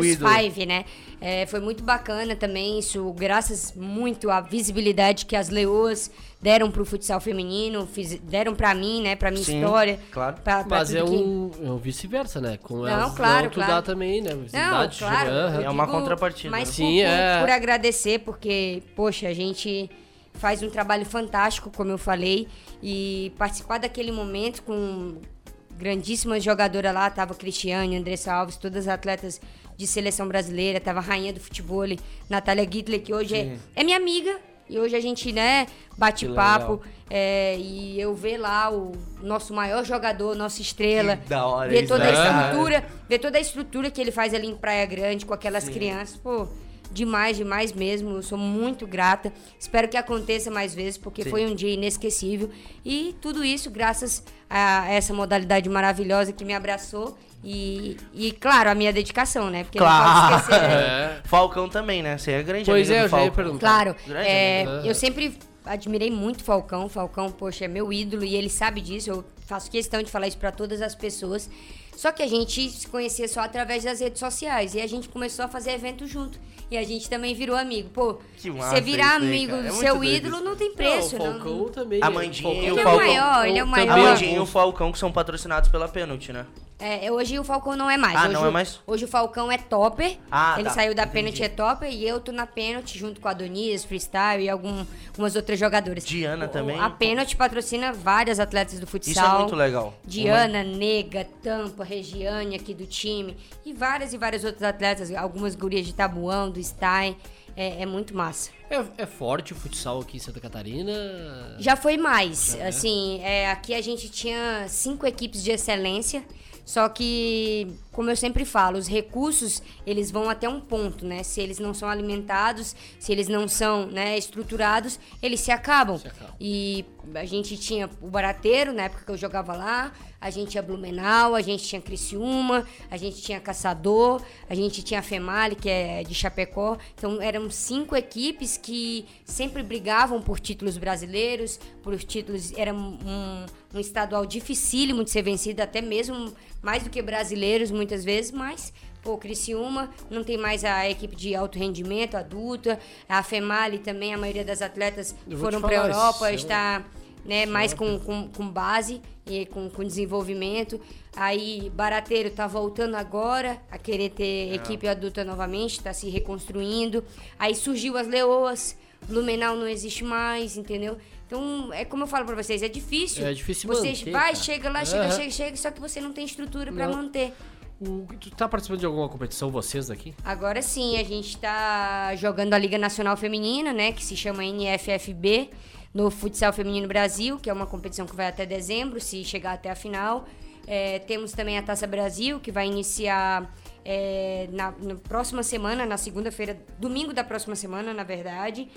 o ídolo. 5, né? É, foi muito bacana também, isso graças muito à visibilidade que as leoas deram pro futsal feminino, fiz- deram pra mim, né? Pra minha Sim, história. claro. Pra, pra Mas é que- um, é um vice-versa, né? Com Não, elas claro, tu dá claro. também, né? Não, claro. É uma contrapartida, Mas Sim, por- é. por agradecer, porque, poxa, a gente faz um trabalho fantástico, como eu falei, e participar daquele momento com grandíssimas jogadoras lá, tava Cristiane, Andressa Alves, todas as atletas de seleção brasileira, tava a rainha do futebol, Natália Gittler, que hoje é, Sim. é minha amiga, e hoje a gente, né, bate papo, é, e eu ver lá o nosso maior jogador, nossa estrela, Que da hora ver isso, toda a né? estrutura, ver toda a estrutura que ele faz ali em Praia Grande com aquelas crianças, pô, demais, demais mesmo. Eu sou muito grata. Espero que aconteça mais vezes, porque Sim. foi um dia inesquecível. E tudo isso graças a essa modalidade maravilhosa que me abraçou. E, e claro, a minha dedicação, né? Porque não Claro. pode esquecer. né? É. Falcão também, né? Você é grande Pois amiga é, do eu já ia Falcão. perguntar. Claro, Grande é, eu sempre admirei muito Falcão. Falcão, poxa, é meu ídolo e ele sabe disso. Eu faço questão de falar isso pra todas as pessoas. Só que a gente se conhecia só através das redes sociais e a gente começou a fazer evento junto. E a gente também virou amigo. Pô, Que massa você virar amigo. É do muito seu ídolo isso. não tem preço. não, o não- Falcão também. A Mandinha e Falcão- o Ele é o Falcão. maior, ele é o Também A maior. Mandinha e o Falcão que são patrocinados pela Penalty, né? É, hoje o Falcão não é mais. Ah, hoje, não o- é mais? Hoje o Falcão é topper. Ah, ele tá. saiu da. Penalty é topper e eu tô na Penalty junto com a Donias, Freestyle e algum, algumas outras jogadoras. Diana O- também. A Penalty patrocina várias atletas do futsal. Isso é muito legal. Diana, Nega, Tampa, Regiane aqui do time. E várias e várias outras atletas. Algumas gurias de Tabuão, do Stein. É, é muito massa. É, é forte o futsal aqui em Santa Catarina. Já foi mais. Já é? assim, é, aqui a gente tinha cinco equipes de excelência. Só que como eu sempre falo, os recursos, eles vão até um ponto, né? Se eles não são alimentados, se eles não são né, estruturados, eles se acabam. Se acabam. E a gente tinha o Barateiro, na época que eu jogava lá, a gente tinha Blumenau, a gente tinha Criciúma, a gente tinha Caçador, a gente tinha a Female, que é de Chapecó. Então eram cinco equipes que sempre brigavam por títulos brasileiros, por títulos. Era um, um estadual dificílimo de ser vencido, até mesmo mais do que brasileiros muitas vezes, mas Pô, Criciúma não tem mais a equipe de alto rendimento adulta. A Female também, a maioria das atletas Eu foram para a Europa, isso é está né, mais com, com, com base e com, com desenvolvimento. Aí Barateiro tá voltando agora a querer ter equipe adulta novamente, está se reconstruindo. Aí surgiu as Leoas, Blumenau não existe mais, entendeu? Então, é como eu falo pra vocês, é difícil. É difícil Você manter, vai, cara. chega lá, chega, Aham. chega, chega, só que você não tem estrutura pra Não. manter. O- tu tá participando de alguma competição, vocês daqui? Agora sim, a gente está jogando a Liga Nacional Feminina, né, que se chama NFFB, no Futsal Feminino Brasil, que é uma competição que vai até dezembro, se chegar até a final. É, temos também a Taça Brasil, que vai iniciar é, na, na próxima semana, na segunda-feira, domingo da próxima semana, na verdade.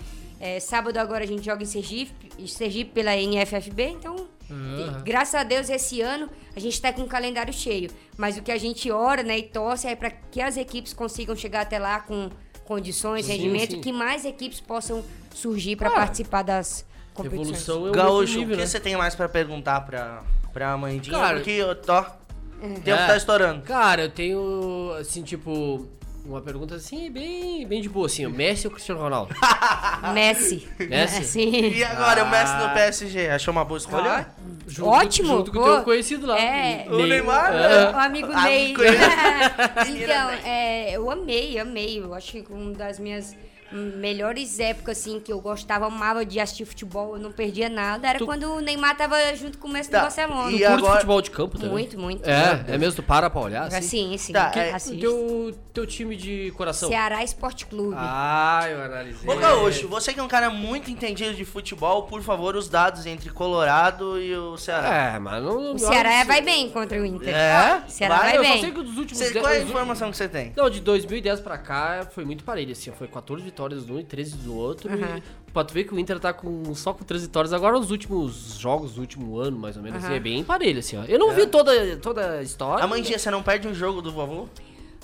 É, sábado agora a gente joga em Sergipe, em Sergipe pela NFFB, então Aham. Graças a Deus, esse ano a gente está com um calendário cheio. Mas o que a gente ora né, e torce é para que as equipes consigam chegar até lá com condições, Sim, rendimento, sim. e que mais equipes possam surgir para Ah, participar das competições. Evolução é o Gaúcho, nível, o que né? você tem mais pra perguntar pra, pra Amandinha? Cara, Porque eu tô... O tempo É. tá estourando. Cara, eu tenho, assim, tipo, uma pergunta assim, bem, bem de boa, assim, ó. Messi ou Cristiano Ronaldo? Messi. Messi? E agora, o Messi Ah. no PSG? Achou uma boa escolha? Junto- Ótimo, Junto com o pô. teu conhecido lá. É. O Neymar, É. O amigo Ah, Ney. conheço. então, é, eu amei, amei. Eu acho que uma das minhas melhores épocas, assim, que eu gostava, amava de assistir futebol, eu não perdia nada, era Tu- quando o Neymar tava junto com o Messi Tá, do Barcelona. Tu E curte agora- futebol de campo também? Muito, muito. É, é mesmo, tu para pra olhar, assim? Assim, sim. Tá, que é, teu, teu time de coração? Ceará Esporte Clube. Ah, eu analisei. Ô Gaúcho, você que é um cara muito entendido de futebol, por favor, os dados entre Colorado e o Ceará. É, mas não... o Ceará não- vai bem contra o Inter. É? O Ceará Vai, vai, Eu só bem. sei que dos últimos... Cê- qual é a informação que você tem? Não, de 2010 pra cá foi muito parelho, assim, foi 14 vitórias de um e 13 do outro. Aham. E pra tu ver que o Inter tá com, só com 13 vitórias agora nos últimos jogos do último ano, mais ou menos, assim, Aham. é bem parelho, assim, ó. Eu não vi toda, toda a história. Amandinha, você não perde um jogo do vovô?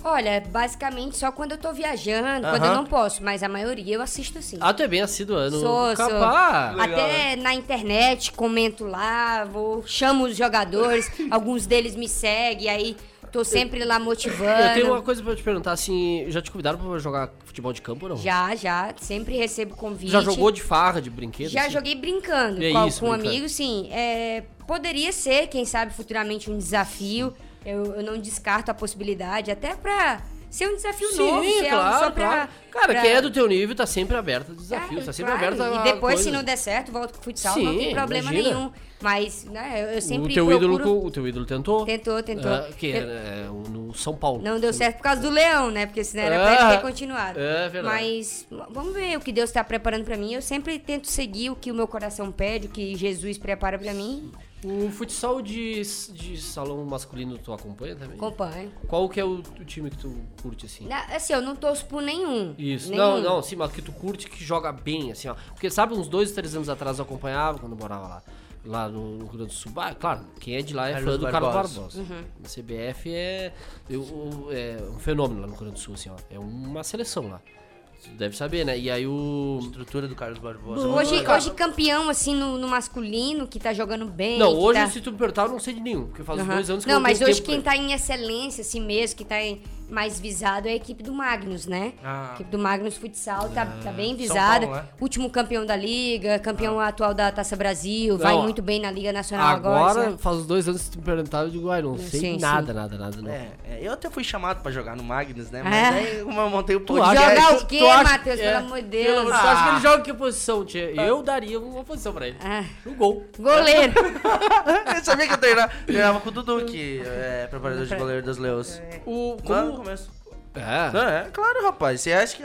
Olha, basicamente só quando eu tô viajando, quando eu não posso, mas a maioria eu assisto sim. Ah, tu é bem assíduo, no Sou, sou. Legal, Até na internet, comento lá, vou, chamo os jogadores, alguns deles me seguem, aí tô sempre lá motivando. Eu tenho uma coisa pra te perguntar, assim, já te convidaram pra jogar futebol de campo ou não? Já, já, sempre recebo convite. Já jogou de farra, de brinquedo? Já assim? joguei brincando É com, isso, com brincando. amigos, sim. É, poderia ser, quem sabe, futuramente um desafio. Eu, eu não descarto a possibilidade, até pra ser um desafio Sim, novo, ser algo claro, só pra. claro. Cara, pra- quem é do teu nível tá sempre aberto a desafios, tá sempre claro, aberto a E depois, se coisas. não der certo, volto pro futsal, não Sim, tem problema imagina. nenhum. Mas, né, eu, eu sempre o teu procuro... ídolo, o teu ídolo tentou? Tentou, tentou. Ah, que era é, no São Paulo. Não deu certo por causa do leão, né? Porque senão era Ah, pra ele ter continuado. é verdade. Mas vamos ver o que Deus tá preparando pra mim. Eu sempre tento seguir o que o meu coração pede, o que Jesus prepara pra mim. O futsal de, de salão masculino tu acompanha também? Acompanho. Qual que é o, o time que tu curte, assim? Na- Assim, eu não torço por nenhum. Isso. Nenhum. Não, não, sim, mas que tu curte, que joga bem, assim, ó. Porque, sabe, uns dois, três anos atrás eu acompanhava, quando eu morava lá. Lá no, Rio Grande do Sul. Claro, quem é de lá é Carlos fã do Carlos Barbosa. Uhum. A CBF é, eu- é um fenômeno lá no Rio Grande do Sul, assim, ó. É uma seleção lá. Deve saber, né? E aí o... Estrutura do Carlos Barbosa. Hoje, Cara. hoje campeão, assim, no, no masculino, que tá jogando bem. Não, hoje, tá... se tu me perguntar, eu não sei de nenhum. Porque faz dois anos que Não, eu mas tenho hoje tempo quem pra- tá em excelência, assim mesmo, que tá em- mais visado é a equipe do Magnus, né? Ah. A equipe do Magnus Futsal tá, tá bem visada. Paulo, né? Último campeão da Liga, campeão atual da Taça Brasil, vai Não, muito bem na Liga Nacional Agora, agora. sabe? faz dois anos que tu me perguntar, eu digo, não sei Sim, nada, sim. nada, nada, não. É, é, eu até fui chamado pra jogar no Magnus, né? Mas É. aí, como eu montei o podcast... acha- Jogar tu- o quê, Matheus? Pelo amor de Deus. Tu acha que Ah. ele joga em que posição, tia? Eu daria uma posição pra ele. Ah, No gol. goleiro. Eu sabia que eu treinava, treinava com o Dudu, que é preparador de goleiro dos Leões. O, como... começo. É, É, claro, rapaz. Você acha que...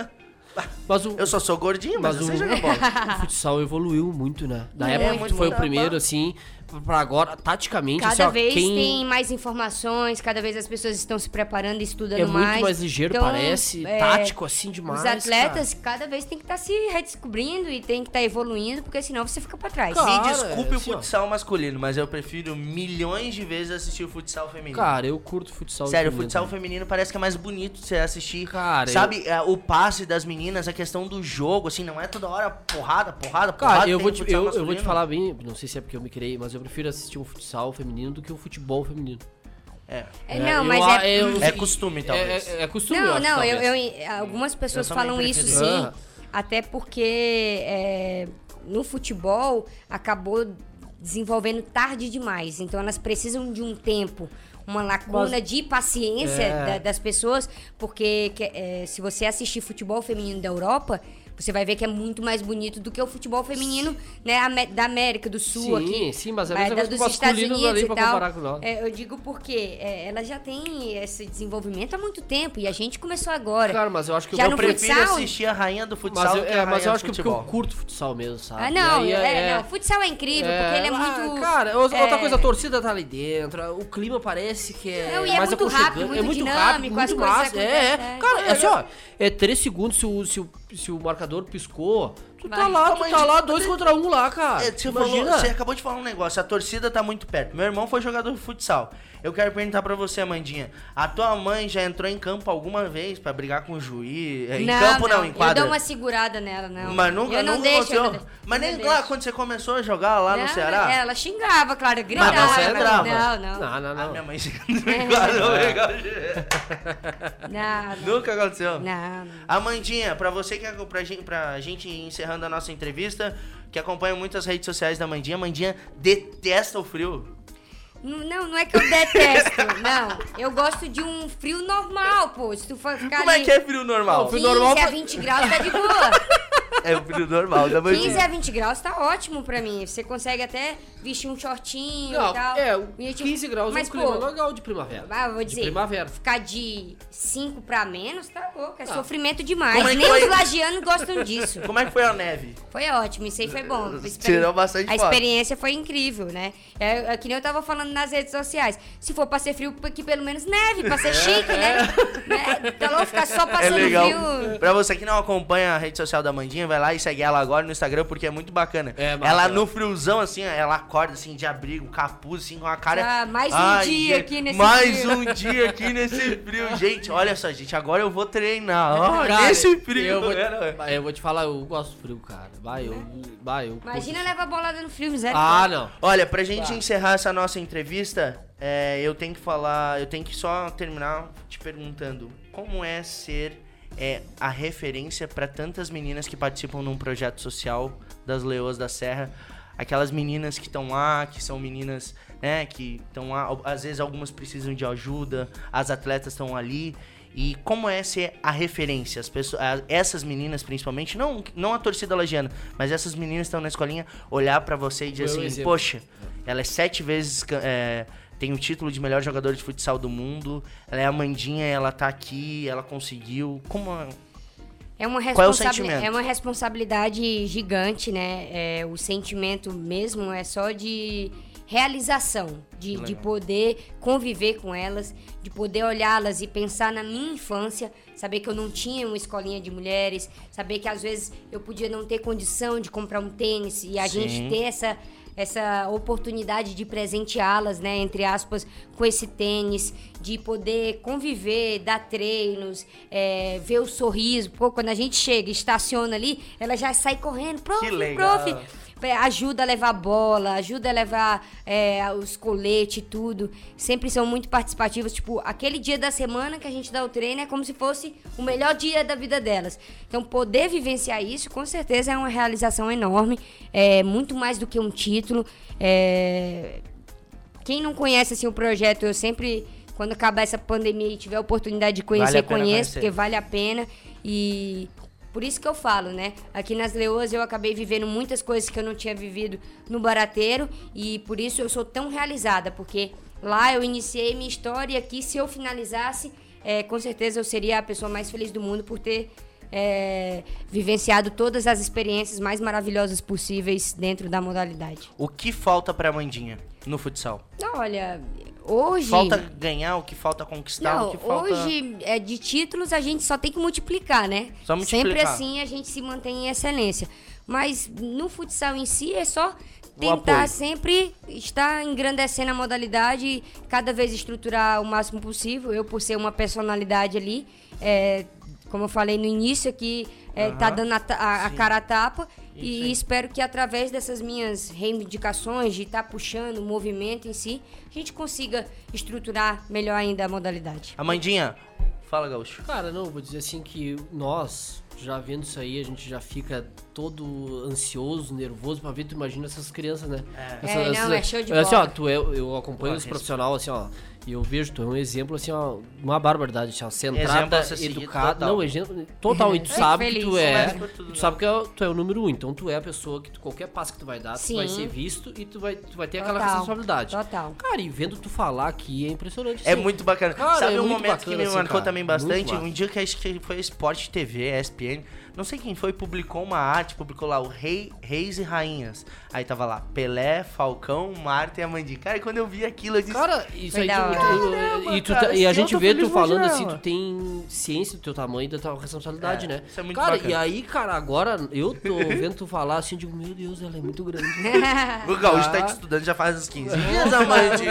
mas o, Eu só sou gordinho, mas, Mas você o- joga bola. o futsal evoluiu muito, né? Na É, época que tu foi o primeiro, assim, pra agora, taticamente, Cada assim, ó, vez quem tem mais informações, cada vez as pessoas estão se preparando e estudando é muito mais. mais ligeiro, Então, parece, é, tático assim demais. Os atletas cada vez tem que estar se redescobrindo e tem que estar evoluindo, porque senão você fica pra trás. Cara, Me desculpe o assim, ó. futsal masculino, mas eu prefiro milhões de vezes assistir o futsal feminino. Cara, Cara, eu curto futsal Sério, o feminino futsal feminino parece que é mais bonito de você assistir. Cara, Sabe, é, o passe das meninas, a questão do jogo, assim, não é toda hora porrada, porrada, porrada. Cara, eu vou, te, eu, eu vou te falar bem, não sei se é porque eu me criei, mas eu prefiro assistir um futsal feminino do que um futebol feminino. É. É, não, eu- mas a- é. eu- É costume, talvez. É, é, é costume, Não, acho, não, eu, eu- algumas pessoas Eu falam isso sim. Ah. Até porque é, no futebol acabou desenvolvendo tarde demais. Então elas precisam de um tempo, uma lacuna de paciência É. da- das pessoas, porque que- é, se você assistir futebol feminino da Europa. Você vai ver que é muito mais bonito do que o futebol feminino né, da América do Sul Sim, aqui. sim, mas é a é, mesma da- coisa dos Estados Unidos ali e tal. É, eu digo porque é, ela já tem esse desenvolvimento há muito tempo e a gente começou agora. Cara, mas eu acho que Já eu prefiro futsal? assistir a rainha do futsal Mas, eu, que é, a mas eu acho que é porque eu curto futsal mesmo, sabe? Ah, não, aí é, não, futsal é incrível, porque ele é ah, muito. Cara, outra é, coisa, a torcida tá ali dentro, o clima parece que é. Não, e é mais muito rápido, é muito muito dinâmico, rápido, as muito coisas. É, é. é. Cara, é só. É três segundos se o, se o, marcador piscou. Tu tá lá, tu Mas- tá lá, dois contra um lá, cara. É, você, Imagina. falou- você acabou de falar um negócio, a torcida tá muito perto. Meu irmão foi jogador de futsal. Eu quero perguntar pra você, Amandinha. A tua mãe já entrou em campo alguma vez pra brigar com o juiz? É, Em campo não, em Eu quadra. dou uma segurada nela, não. Mas nunca, eu não nunca deixo, eu aconteceu. não- Mas eu nem não lá, deixo. quando você começou a jogar lá no Não, Ceará. Ela xingava, claro, gritava. Mas você entrava? Não, não. Não, não, minha mãe Não, legal. Não, não. Nunca aconteceu. Não, não. Amandinha, pra você que é pra gente, pra gente ir encerrando a nossa entrevista, que acompanha muitas redes sociais da Amandinha, Amandinha detesta o frio. Não, não é que eu detesto, não. Eu gosto de um frio normal, pô. Se tu for ficar Como ali é que é frio normal? Não, frio 15 normal a pra- 20 graus tá de boa. É o frio normal da 15 Amandinha. a 20 graus tá ótimo pra mim. Você consegue até vestir um shortinho Não, e tal. é, E, tipo, 15 graus mas, é um clima pô, legal de primavera. Ah, vou de dizer, primavera. ficar de 5 pra menos, tá louco. É Ah. sofrimento demais. É Nem foi? os lagianos gostam disso. Como é que foi a neve? Foi ótimo, isso aí foi bom. Tirou bastante A foto. experiência foi incrível, né? É, é que nem eu tava falando nas redes sociais. Se for pra ser frio, que pelo menos neve, pra ser chique, né? né? Tá louco ficar só É passando legal. frio. Pra você que não acompanha a rede social da Vai lá e segue ela agora no Instagram, porque é muito bacana. É, bacana. ela no friozão, assim, ela acorda assim, de abrigo, capuz, assim, com a cara. Ah, mais um dia gente, aqui nesse Mais frio. um dia aqui nesse frio. Gente, olha só, gente, agora eu vou treinar. Ó, Cara, nesse frio. Eu vou, Bah, eu vou te falar, eu gosto do frio, cara. Vai, eu. Vai, eu Imagina curto. levar bolada no frio, zero. Ah, não. Olha, pra gente Tá. encerrar essa nossa entrevista, é, eu tenho que falar, eu tenho que só terminar te perguntando como é ser é, a referência pra tantas meninas que participam num projeto social das Leoas da Serra. Aquelas meninas que estão lá, que são meninas, né, que estão lá, às vezes algumas precisam de ajuda, as atletas estão ali. E como é ser a referência? As pessoas, essas meninas, principalmente, não, não a torcida lagiana, mas essas meninas estão na escolinha, olhar pra você e dizer um assim, exemplo. poxa, ela é sete vezes. é, tem o título de melhor jogador de futsal do mundo. Ela é a Mandinha, ela tá aqui, ela conseguiu. Como. é? É uma, Qual é o responsabili- sentimento? é uma responsabilidade gigante, né? É, o sentimento mesmo é só de realização, de, de poder conviver com elas, de poder olhá-las e pensar na minha infância, saber que eu não tinha uma escolinha de mulheres, saber que às vezes eu podia não ter condição de comprar um tênis e a Sim. gente ter essa essa oportunidade de presenteá-las, né, entre aspas, com esse tênis, de poder conviver, dar treinos, é, ver o sorriso. Pô, quando a gente chega, e estaciona ali, ela já sai correndo, prof, prof. É, Ajuda a levar bola, ajuda a levar é, os coletes e tudo. Sempre são muito participativas. Tipo, aquele dia da semana que a gente dá o treino é como se fosse o melhor dia da vida delas. Então, poder vivenciar isso, com certeza, é uma realização enorme. É muito mais do que um título. É, quem não conhece assim, o projeto, eu sempre, quando acabar essa pandemia e tiver a oportunidade de conhecer, Vale conheço, conhecer. porque vale a pena. E por isso que eu falo, né? Aqui nas Leoas eu acabei vivendo muitas coisas que eu não tinha vivido no Barateiro e por isso eu sou tão realizada, porque lá eu iniciei minha história e aqui se eu finalizasse, é, com certeza eu seria a pessoa mais feliz do mundo por ter é, vivenciado todas as experiências mais maravilhosas possíveis dentro da modalidade. O que falta pra Mandinha no futsal? Olha, hoje. Falta ganhar, o que falta conquistar, Não, o que falta. hoje, é, de títulos, a gente só tem que multiplicar, né? Só multiplicar. Sempre assim a gente se mantém em excelência. Mas no futsal em si é só tentar sempre estar engrandecendo a modalidade cada vez estruturar o máximo possível. Eu, por ser uma personalidade ali, é, como eu falei no início aqui, é, tá dando a, a- a cara a tapa. Isso E aí. espero que através dessas minhas reivindicações, de estar puxando o movimento em si, a gente consiga estruturar melhor ainda a modalidade. Amandinha, fala, Gaúcho. Cara, não, vou dizer assim que nós, já vendo isso aí, a gente já fica todo ansioso, nervoso pra ver, tu imagina essas crianças, né? É. Essa- É, não, essas- é show de Assim, ó, bola. tu é, eu acompanho Pô, os profissionais, assim, ó, e eu vejo, tu é um exemplo, assim, ó, uma barbaridade, assim, ó, centrada, a ser seguido educada, total. não, exemplo, total, e tu sabe que tu é, tu sabe que é- tu é o número um, então tu é a pessoa que tu, qualquer passo que tu vai dar, tu Sim. vai ser visto e tu vai, tu vai ter aquela Total, responsabilidade. total. Cara, e vendo tu falar aqui é impressionante. É assim. muito bacana. Cara, Sabe é um momento bacana, que me assim, marcou cara. também bastante? Um dia que acho que foi Sport TV, ESPN. Não sei quem foi, publicou uma arte, publicou lá o Rei, Reis e Rainhas. Aí tava lá, Pelé, Falcão, Marta e Amandi. Cara, e quando eu vi aquilo, eu disse. Cara, isso aí, tu, tu- e, tu, cara, tá- e a gente vê tu falando assim, tu tem ciência do teu tamanho e da tua responsabilidade, É, né? isso é muito cara, bacana. e aí, cara, agora eu tô vendo tu falar assim, eu digo, meu Deus, ela é muito grande. O Gaúcho tá Ah. te estudando já faz uns 15 dias, Amandi.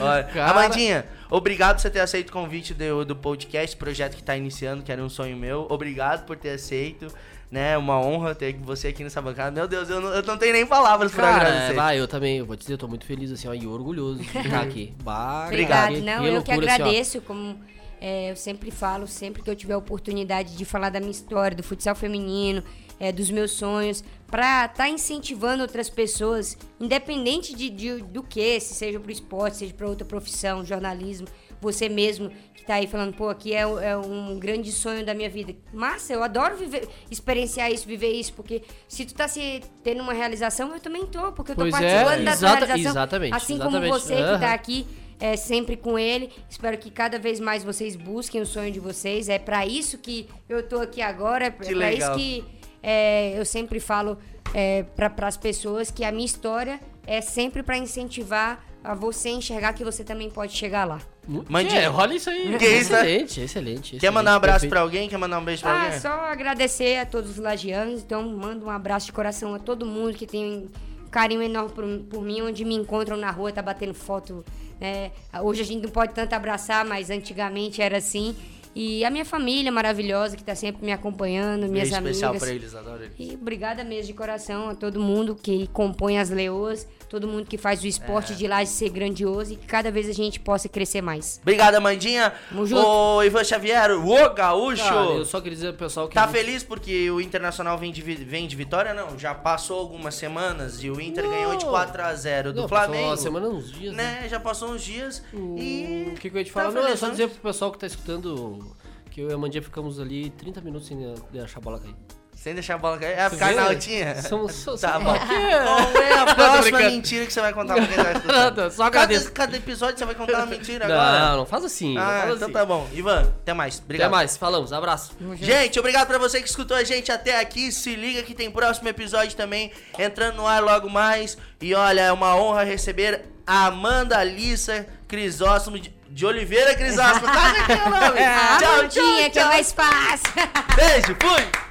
Olha, Cara. Amandinha, obrigado por você ter aceito o convite do, do podcast, projeto que tá iniciando, que era um sonho meu. Obrigado por ter aceito. Né, uma honra ter você aqui nessa bancada. Meu Deus, eu não, eu não tenho nem palavras pra Cara, agradecer. é, vai, eu também, eu vou te dizer, eu tô muito feliz, assim, ó, e orgulhoso de ficar aqui. Bah, Obrigado. que- Não, que eu que loucura, assim, ó. agradeço, como é, eu sempre falo, sempre que eu tiver a oportunidade de falar da minha história, do futsal feminino, é, dos meus sonhos, pra estar incentivando outras pessoas, independente de, de- do que, se seja pro esporte, seja pra outra profissão, jornalismo, você mesmo que tá aí falando, pô, aqui é, é um grande sonho da minha vida. Massa, eu adoro viver, experienciar isso, viver isso, porque se tu tá se tendo uma realização, eu também tô, porque eu tô Pois é, participando da tua exata- realização. exatamente, Assim exatamente. como você que Aham. tá aqui é, sempre com ele. Espero que cada vez mais vocês busquem o sonho de vocês. É pra isso que eu tô aqui agora. É Que pra legal. isso que é, eu sempre falo é, para as pessoas que a minha história é sempre pra incentivar a você enxergar que você também pode chegar lá. Mandinha. É, olha isso aí. Que isso, né? excelente, excelente, Quer mandar um abraço pra alguém? Quer mandar um beijo pra Ah, alguém? só agradecer a todos os lagianos. Então, mando um abraço de coração a todo mundo que tem um carinho enorme por, por mim, onde me encontram na rua, tá batendo foto. né? Hoje a gente não pode tanto abraçar, mas antigamente era assim. E a minha família maravilhosa que tá sempre me acompanhando, minhas amigas. especial pra eles, adoro eles. E obrigada mesmo de coração a todo mundo que compõe as leoas, todo mundo que faz o É. esporte de lá de ser grandioso e que cada vez a gente possa crescer mais. Obrigado, Amandinha. Tamo junto. Ô, Ivan Xavier, o gaúcho. Cara, eu só queria dizer pro pessoal que. Tá a gente- feliz porque o Internacional vem de, vem de vitória? Não, já passou algumas semanas e o Inter Não. ganhou de 4x0 do Não, passou Flamengo. Uma semana, uns dias, né? Né, já passou uns dias e... O que, que eu ia te tá falar? não, é feliz, só né? dizer pro pessoal que tá escutando que eu e a Mandinha ficamos ali 30 minutos sem deixar a bola cair. Sem deixar a bola cair. É ficar na altinha? Somos- somos- Tá bom. É. Qual é a próxima mentira que você vai contar pra quem tá escutando? Nada, só cada, cada episódio você vai contar uma mentira agora? Não, não faz assim. não Ah, faz então assim. tá bom. Ivan, até mais. Obrigado. Até mais, falamos, abraço. Gente, obrigado pra você que escutou a gente até aqui. Se liga que tem próximo episódio também entrando no ar logo mais. E olha, é uma honra receber a Amanda Alissa Crisóstomo de, de Oliveira Crisóstomo. Quase que é o nome. A tchau, Amandinha, tchau, que é tchau. mais fácil. Beijo, fui!